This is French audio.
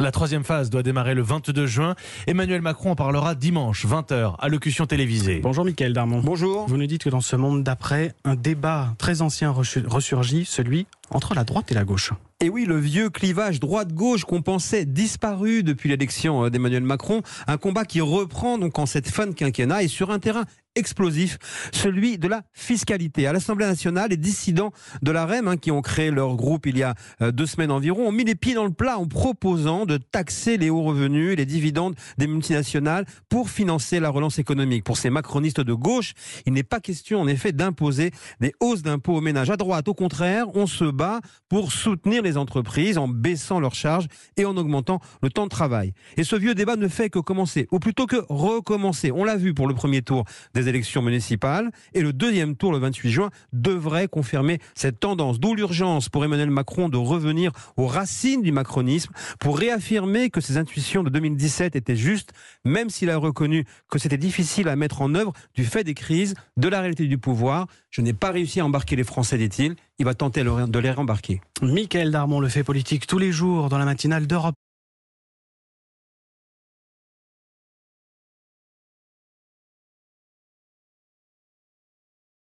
La troisième phase doit démarrer le 22 juin. Emmanuel Macron en parlera dimanche, 20h, allocution télévisée. Bonjour Mickaël Darmon. Bonjour. Vous nous dites que dans ce monde d'après, un débat très ancien ressurgit, celui entre la droite et la gauche. Et oui, le vieux clivage droite-gauche qu'on pensait disparu depuis l'élection euh, d'Emmanuel Macron, un combat qui reprend donc en cette fin de quinquennat et sur un terrain explosif, celui de la fiscalité. À l'Assemblée nationale, les dissidents de la REM, hein, qui ont créé leur groupe il y a euh, deux semaines environ, ont mis les pieds dans le plat en proposant de taxer les hauts revenus et les dividendes des multinationales pour financer la relance économique. Pour ces macronistes de gauche, il n'est pas question en effet d'imposer des hausses d'impôts aux ménages. À droite, au contraire, on se bat pour soutenir les entreprises en baissant leurs charges et en augmentant le temps de travail. Et ce vieux débat ne fait que commencer, ou plutôt que recommencer. On l'a vu pour le premier tour des élections municipales et le deuxième tour le 28 juin devrait confirmer cette tendance. D'où l'urgence pour Emmanuel Macron de revenir aux racines du macronisme pour réaffirmer que ses intuitions de 2017 étaient justes, même s'il a reconnu que c'était difficile à mettre en œuvre du fait des crises, de la réalité du pouvoir. Je n'ai pas réussi à embarquer les Français, dit-il. Il va tenter de les Michael Darmon le fait politique tous les jours dans la matinale d'Europe